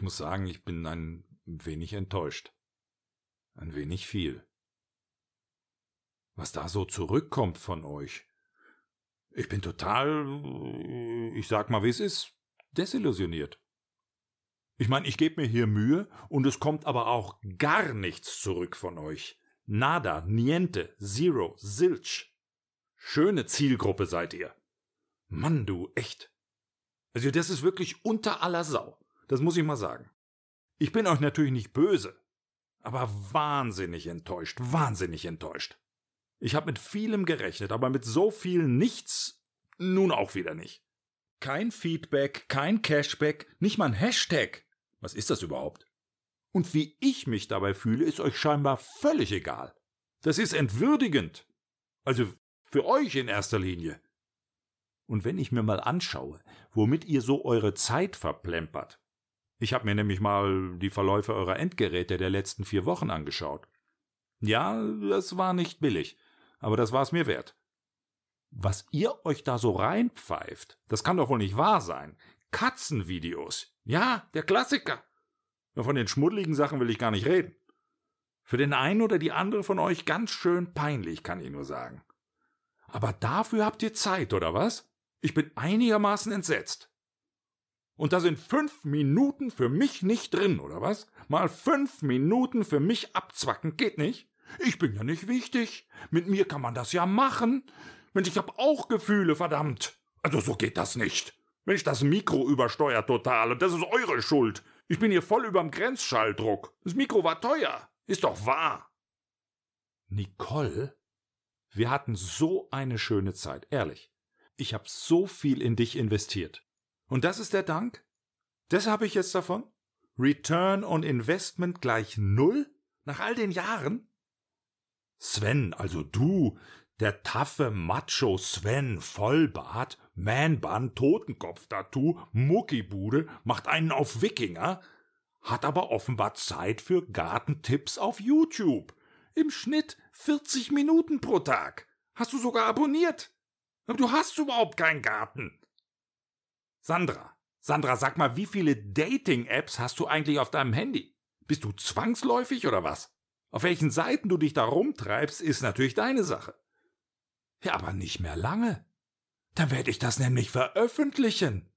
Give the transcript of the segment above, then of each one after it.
ich muss sagen, ich bin ein wenig enttäuscht. Ein wenig viel. Was da so zurückkommt von euch. Ich bin total, ich sag mal, wie es ist, desillusioniert. Ich meine, ich gebe mir hier Mühe und es kommt aber auch gar nichts zurück von euch. Nada, niente, zero, zilch. Schöne Zielgruppe seid ihr. Mann, du, echt. Also das ist wirklich unter aller Sau. Das muss ich mal sagen. Ich bin euch natürlich nicht böse, aber wahnsinnig enttäuscht, wahnsinnig enttäuscht. Ich habe mit vielem gerechnet, aber mit so viel nichts nun auch wieder nicht. Kein Feedback, kein Cashback, nicht mal ein Hashtag. Was ist das überhaupt? Und wie ich mich dabei fühle, ist euch scheinbar völlig egal. Das ist entwürdigend. Also für euch in erster Linie. Und wenn ich mir mal anschaue, womit ihr so eure Zeit verplempert. Ich habe mir nämlich mal die Verläufe eurer Endgeräte der letzten vier Wochen angeschaut. Ja, das war nicht billig, aber das war es mir wert. Was ihr euch da so reinpfeift, das kann doch wohl nicht wahr sein. Katzenvideos. Ja, der Klassiker. Von den schmuddeligen Sachen will ich gar nicht reden. Für den einen oder die andere von euch ganz schön peinlich, kann ich nur sagen. Aber dafür habt ihr Zeit, oder was? Ich bin einigermaßen entsetzt. Und da sind fünf Minuten für mich nicht drin, oder was? Mal fünf Minuten für mich abzwacken geht nicht. Ich bin ja nicht wichtig. Mit mir kann man das ja machen. Mensch, ich hab auch Gefühle, verdammt. Also so geht das nicht. Mensch, das Mikro übersteuert total und das ist eure Schuld. Ich bin hier voll überm Grenzschalldruck. Das Mikro war teuer. Ist doch wahr. Nicole? Wir hatten so eine schöne Zeit, ehrlich. Ich hab so viel in dich investiert. Und das ist der Dank? Das habe ich jetzt davon? Return on Investment gleich null? Nach all den Jahren? Sven, also du, der taffe Macho Sven, Vollbart, Manbun, Totenkopf-Tattoo, Muckibude, macht einen auf Wikinger, hat aber offenbar Zeit für Gartentipps auf YouTube. Im Schnitt 40 Minuten pro Tag. Hast du sogar abonniert. Aber du hast überhaupt keinen Garten. Sandra, Sandra, sag mal, wie viele Dating-Apps hast du eigentlich auf deinem Handy? Bist du zwangsläufig oder was? Auf welchen Seiten du dich da rumtreibst, ist natürlich deine Sache. Ja, aber nicht mehr lange. Dann werde ich das nämlich veröffentlichen.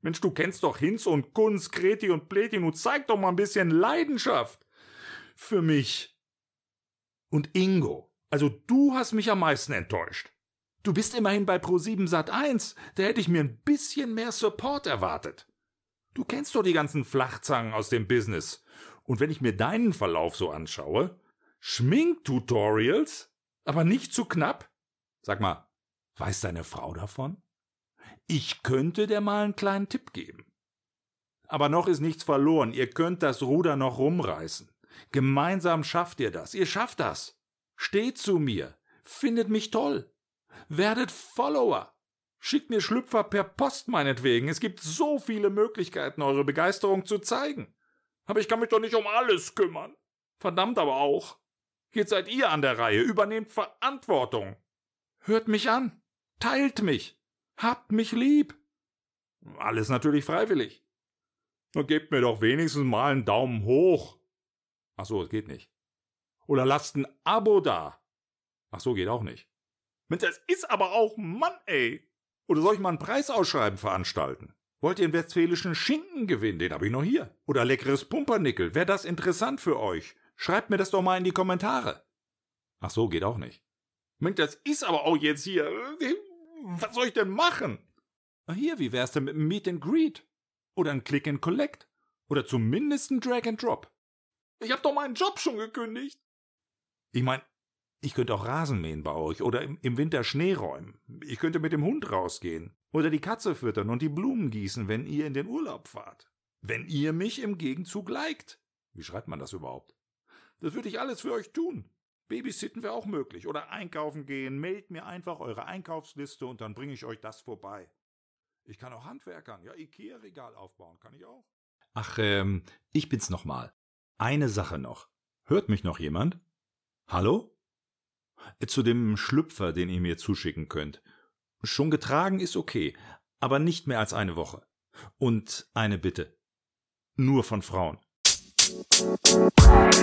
Mensch, du kennst doch Hinz und Kunz, Kreti und Pleti, nun zeig doch mal ein bisschen Leidenschaft. Für mich. Und Ingo, also du hast mich am meisten enttäuscht. Du bist immerhin bei Pro7 Sat 1, da hätte ich mir ein bisschen mehr Support erwartet. Du kennst doch die ganzen Flachzangen aus dem Business. Und wenn ich mir deinen Verlauf so anschaue, Schminktutorials, aber nicht zu knapp? Sag mal, weiß deine Frau davon? Ich könnte dir mal einen kleinen Tipp geben. Aber noch ist nichts verloren, ihr könnt das Ruder noch rumreißen. Gemeinsam schafft ihr das, ihr schafft das. Steht zu mir, findet mich toll. Werdet Follower. Schickt mir Schlüpfer per Post meinetwegen. Es gibt so viele Möglichkeiten, eure Begeisterung zu zeigen. Aber ich kann mich doch nicht um alles kümmern. Verdammt aber auch. Jetzt seid ihr an der Reihe, übernehmt Verantwortung. Hört mich an, teilt mich, habt mich lieb. Alles natürlich freiwillig. Nur gebt mir doch wenigstens mal einen Daumen hoch. Ach so, es geht nicht. Oder lasst ein Abo da. Ach so, geht auch nicht. Mensch, das ist aber auch Mann, ey. Oder soll ich mal ein Preisausschreiben veranstalten? Wollt ihr einen westfälischen Schinken gewinnen? Den habe ich noch hier. Oder leckeres Pumpernickel? Wäre das interessant für euch? Schreibt mir das doch mal in die Kommentare. Ach so, geht auch nicht. Mensch, das ist aber auch jetzt hier. Was soll ich denn machen? Hier, wie wär's denn mit einem Meet and Greet? Oder ein Click and Collect? Oder zumindest ein Drag and Drop? Ich hab doch meinen Job schon gekündigt. Ich mein, ich könnte auch Rasen mähen bei euch oder im, im Winter Schnee räumen. Ich könnte mit dem Hund rausgehen oder die Katze füttern und die Blumen gießen, wenn ihr in den Urlaub fahrt. Wenn ihr mich im Gegenzug liked. Wie schreibt man das überhaupt? Das würde ich alles für euch tun. Babysitten wäre auch möglich. Oder einkaufen gehen. Meldet mir einfach eure Einkaufsliste und dann bringe ich euch das vorbei. Ich kann auch Handwerkern, ja, Ikea-Regal aufbauen, kann ich auch. Ach, ähm, ich bin's nochmal. Eine Sache noch. Hört mich noch jemand? Hallo? zu dem Schlüpfer, den ihr mir zuschicken könnt. Schon getragen ist okay, aber nicht mehr als eine Woche. Und eine Bitte. Nur von Frauen. Musik